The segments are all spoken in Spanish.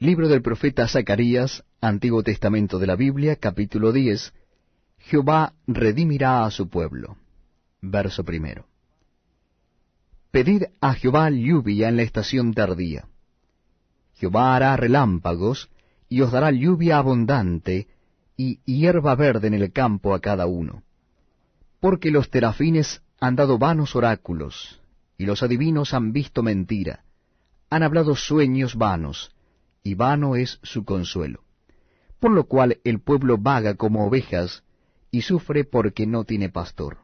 Libro del profeta Zacarías, Antiguo Testamento de la Biblia, capítulo 10. Jehová redimirá a su pueblo. Verso primero. Pedid a Jehová lluvia en la estación tardía. Jehová hará relámpagos, y os dará lluvia abundante, y hierba verde en el campo a cada uno. Porque los terafines han dado vanos oráculos, y los adivinos han visto mentira, han hablado sueños vanos, y vano es su consuelo. Por lo cual el pueblo vaga como ovejas, y sufre porque no tiene pastor.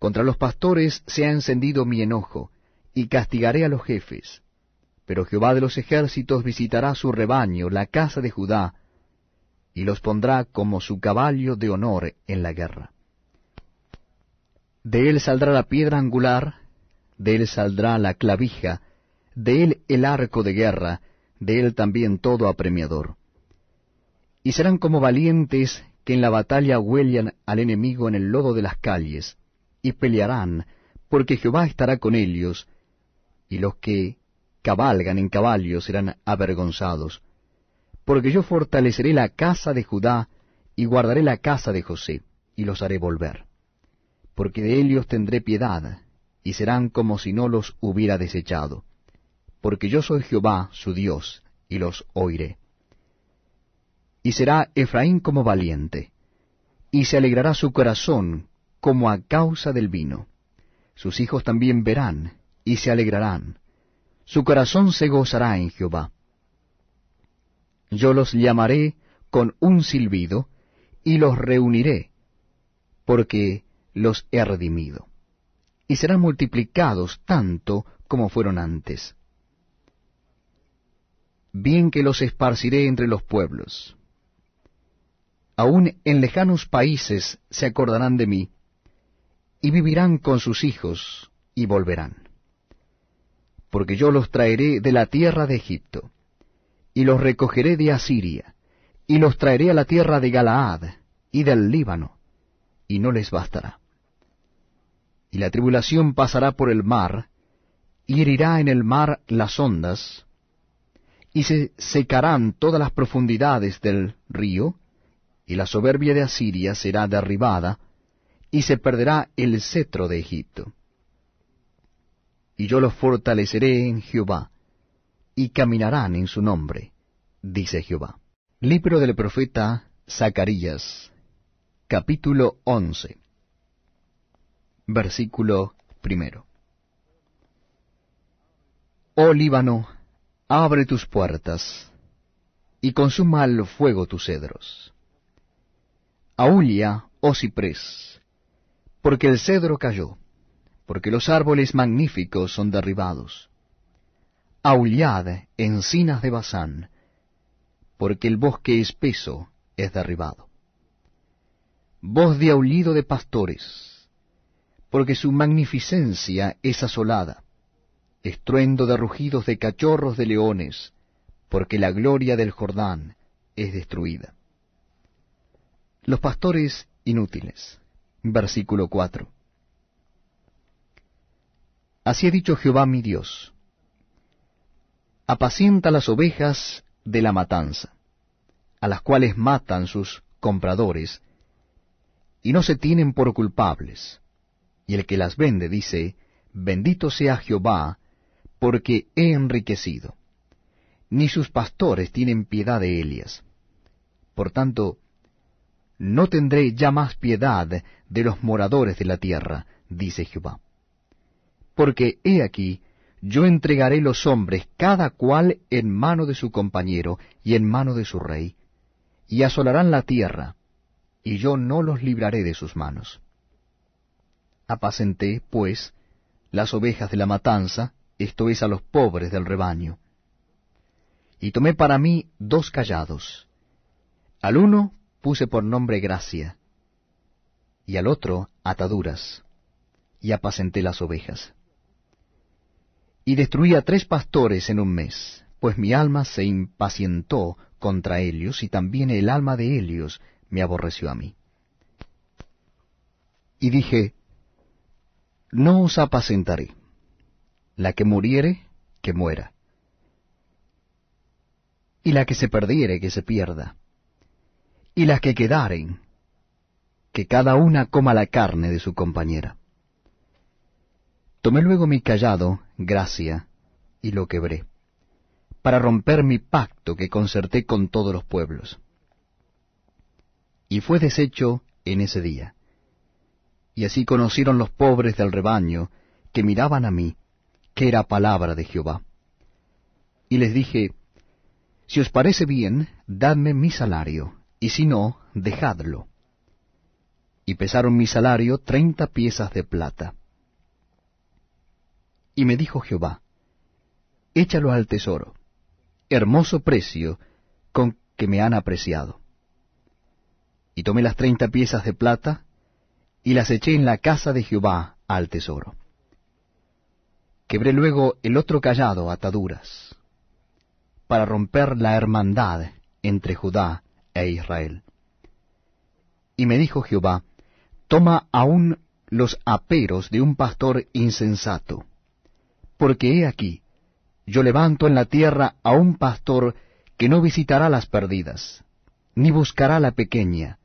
Contra los pastores se ha encendido mi enojo, y castigaré a los jefes. Pero Jehová de los ejércitos visitará su rebaño, la casa de Judá, y los pondrá como su caballo de honor en la guerra. De él saldrá la piedra angular, de él saldrá la clavija, de él el arco de guerra, de él también todo apremiador. Y serán como valientes que en la batalla huellan al enemigo en el lodo de las calles, y pelearán, porque Jehová estará con ellos, y los que cabalgan en caballos serán avergonzados. Porque yo fortaleceré la casa de Judá, y guardaré la casa de José, y los haré volver. Porque de ellos tendré piedad, y serán como si no los hubiera desechado. Porque yo soy Jehová, su Dios, y los oiré. Y será Efraín como valiente, y se alegrará su corazón como a causa del vino. Sus hijos también verán, y se alegrarán. Su corazón se gozará en Jehová. Yo los llamaré con un silbido, y los reuniré, porque los he redimido. Y serán multiplicados tanto como fueron antes. Bien que los esparciré entre los pueblos aun en lejanos países se acordarán de mí, y vivirán con sus hijos, y volverán. Porque yo los traeré de la tierra de Egipto, y los recogeré de Asiria, y los traeré a la tierra de Galaad, y del Líbano, y no les bastará. Y la tribulación pasará por el mar, y herirá en el mar las ondas, y se secarán todas las profundidades del río, y la soberbia de Asiria será derribada, y se perderá el cetro de Egipto. Y yo los fortaleceré en Jehová, y caminarán en su nombre, dice Jehová. Libro del profeta Zacarías, capítulo 11, versículo primero. Oh Líbano, abre tus puertas, y consuma al fuego tus cedros Aúlla, oh ciprés, porque el cedro cayó, porque los árboles magníficos son derribados. Aullad, encinas de Basán, porque el bosque espeso es derribado. Voz de aullido de pastores, porque su magnificencia es asolada. Estruendo de rugidos de cachorros de leones, porque la gloria del Jordán es destruida. Los pastores inútiles. Versículo 4. Así ha dicho Jehová mi Dios. Apacienta las ovejas de la matanza, a las cuales matan sus compradores, y no se tienen por culpables. Y el que las vende dice, Bendito sea Jehová, porque he enriquecido. Ni sus pastores tienen piedad de ellas. Por tanto, no tendré ya más piedad de los moradores de la tierra, dice Jehová. Porque he aquí, yo entregaré los hombres cada cual en mano de su compañero y en mano de su rey, y asolarán la tierra, y yo no los libraré de sus manos. Apacenté, pues, las ovejas de la matanza, esto es a los pobres del rebaño. Y tomé para mí dos callados, al uno puse por nombre gracia, y al otro ataduras, y apacenté las ovejas. Y destruí a tres pastores en un mes, pues mi alma se impacientó contra ellos, y también el alma de ellos me aborreció a mí. Y dije, No os apacentaré, la que muriere, que muera. y la que se perdiere que se pierda, y las que quedaren, que cada una coma la carne de su compañera. Tomé luego mi callado, gracia, y lo quebré, para romper mi pacto que concerté con todos los pueblos. Y fue deshecho en ese día. Y así conocieron los pobres del rebaño, que miraban a mí, que era palabra de Jehová. Y les dije, Si os parece bien, dadme mi salario, y si no, dejadlo. Y pesaron mi salario treinta piezas de plata. Y me dijo Jehová, Échalo al tesoro, hermoso precio con que me han apreciado. Y tomé las treinta piezas de plata, y las eché en la casa de Jehová al tesoro. Quebré luego el otro callado ataduras, para romper la hermandad entre Judá e Israel. Y me dijo Jehová, Toma aún los aperos de un pastor insensato, porque he aquí, yo levanto en la tierra a un pastor que no visitará las perdidas, ni buscará la pequeña,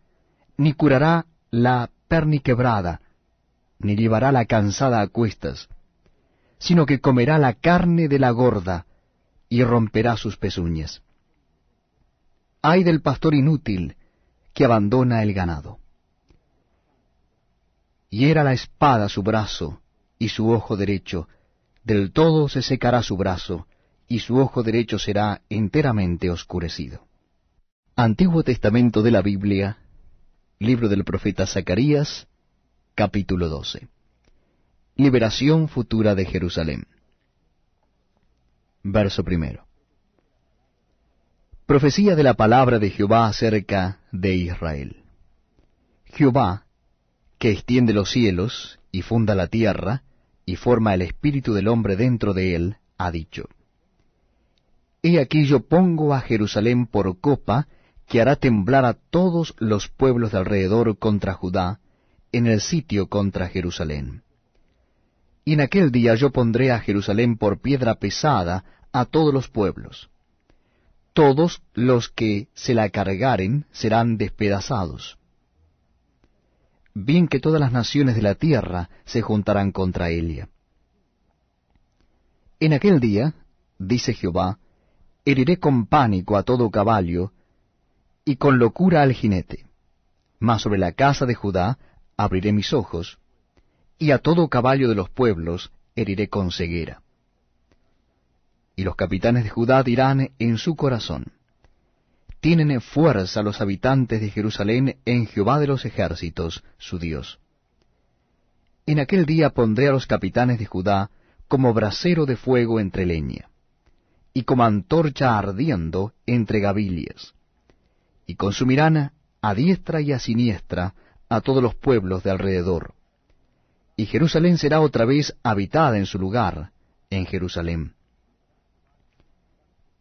ni curará la perniquebrada, ni llevará la cansada a cuestas, sino que comerá la carne de la gorda y romperá sus pezuñas. Ay del pastor inútil que abandona el ganado. Y era la espada su brazo y su ojo derecho, del todo se secará su brazo, y su ojo derecho será enteramente oscurecido. Antiguo Testamento de la Biblia, Libro del profeta Zacarías, capítulo 12. Liberación futura de Jerusalén. Verso primero. Profecía de la palabra de Jehová acerca de Israel. Jehová, que extiende los cielos y funda la tierra, y forma el espíritu del hombre dentro de él, ha dicho. He aquí yo pongo a Jerusalén por copa, que hará temblar a todos los pueblos de alrededor contra Judá, en el sitio contra Jerusalén. Y en aquel día yo pondré a Jerusalén por piedra pesada a todos los pueblos. Todos los que se la cargaren serán despedazados. Bien que todas las naciones de la tierra se juntarán contra ella. En aquel día, dice Jehová, heriré con pánico a todo caballo, y con locura al jinete. Mas sobre la casa de Judá abriré mis ojos, y a todo caballo de los pueblos heriré con ceguera. Y los capitanes de Judá dirán en su corazón, Tienen fuerza los habitantes de Jerusalén en Jehová de los ejércitos, su Dios. En aquel día pondré a los capitanes de Judá como brasero de fuego entre leña, y como antorcha ardiendo entre gavillas y consumirán a diestra y a siniestra a todos los pueblos de alrededor. Y Jerusalén será otra vez habitada en su lugar, en Jerusalén.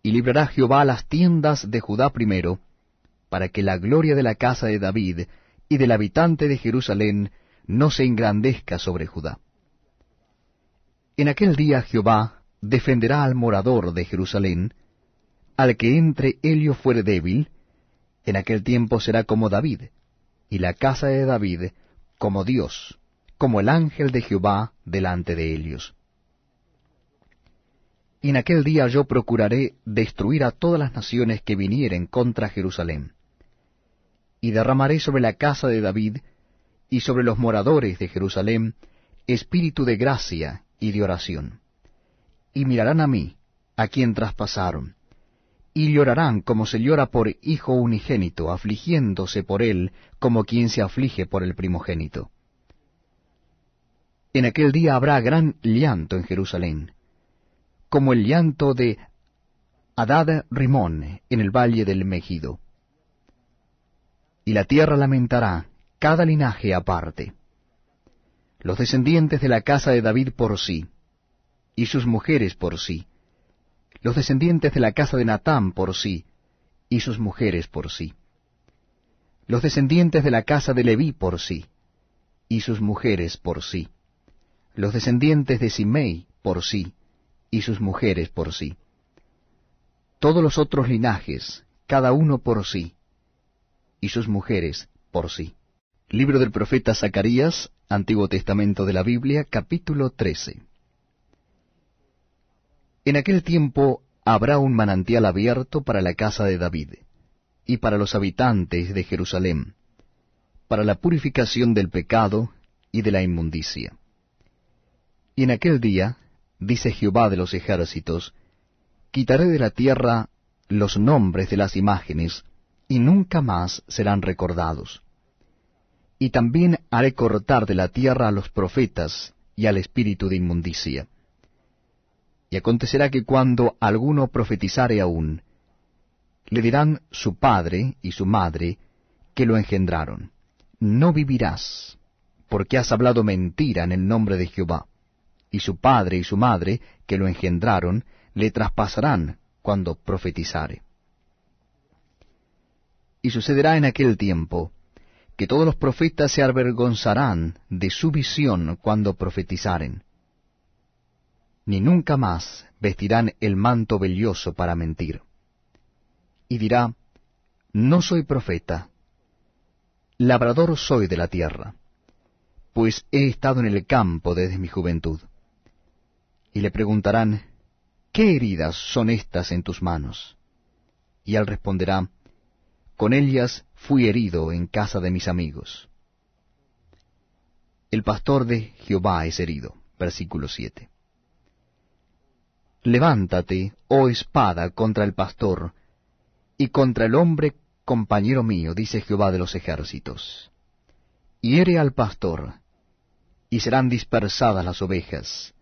Y librará Jehová las tiendas de Judá primero, para que la gloria de la casa de David y del habitante de Jerusalén no se engrandezca sobre Judá. En aquel día Jehová defenderá al morador de Jerusalén, al que entre ello fuere débil, en aquel tiempo será como David, y la casa de David como Dios, como el ángel de Jehová delante de ellos. Y en aquel día yo procuraré destruir a todas las naciones que vinieren contra Jerusalén, y derramaré sobre la casa de David y sobre los moradores de Jerusalén espíritu de gracia y de oración. Y mirarán a mí, a quien traspasaron, y llorarán como se llora por hijo unigénito, afligiéndose por él como quien se aflige por el primogénito. En aquel día habrá gran llanto en Jerusalén, como el llanto de Adad Rimón en el valle del Megido. Y la tierra lamentará cada linaje aparte. Los descendientes de la casa de David por sí, y sus mujeres por sí, los descendientes de la casa de Natán por sí, y sus mujeres por sí, los descendientes de la casa de Leví por sí, y sus mujeres por sí, los descendientes de Simei por sí, y sus mujeres por sí. todos los otros linajes, cada uno por sí, y sus mujeres por sí. Libro del profeta Zacarías, Antiguo Testamento de la Biblia, capítulo 13. En aquel tiempo habrá un manantial abierto para la casa de David, y para los habitantes de Jerusalén, para la purificación del pecado y de la inmundicia. Y en aquel día, dice Jehová de los ejércitos, quitaré de la tierra los nombres de las imágenes, y nunca más serán recordados. Y también haré cortar de la tierra a los profetas y al espíritu de inmundicia. Y acontecerá que cuando alguno profetizare aún, le dirán su padre y su madre que lo engendraron, no vivirás, porque has hablado mentira en el nombre de Jehová y su padre y su madre, que lo engendraron, le traspasarán cuando profetizare. Y sucederá en aquel tiempo, que todos los profetas se avergonzarán de su visión cuando profetizaren, ni nunca más vestirán el manto velloso para mentir. Y dirá, No soy profeta, labrador soy de la tierra, pues he estado en el campo desde mi juventud y le preguntarán, ¿qué heridas son estas en tus manos? Y él responderá, con ellas fui herido en casa de mis amigos. El pastor de Jehová es herido. Versículo 7. Levántate, oh espada, contra el pastor, y contra el hombre compañero mío, dice Jehová de los ejércitos. Hiere al pastor, y serán dispersadas las ovejas,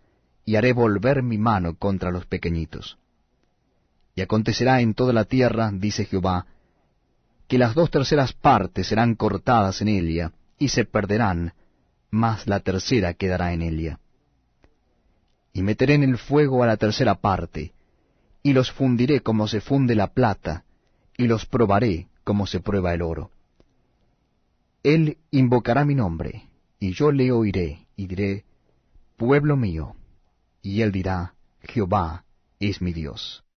y haré volver mi mano contra los pequeñitos. Y acontecerá en toda la tierra, dice Jehová, que las dos terceras partes serán cortadas en ella, y se perderán, mas la tercera quedará en ella. Y meteré en el fuego a la tercera parte, y los fundiré como se funde la plata, y los probaré como se prueba el oro. Él invocará mi nombre, y yo le oiré, y diré, Pueblo mío, y él dirá, Jehová es mi Dios.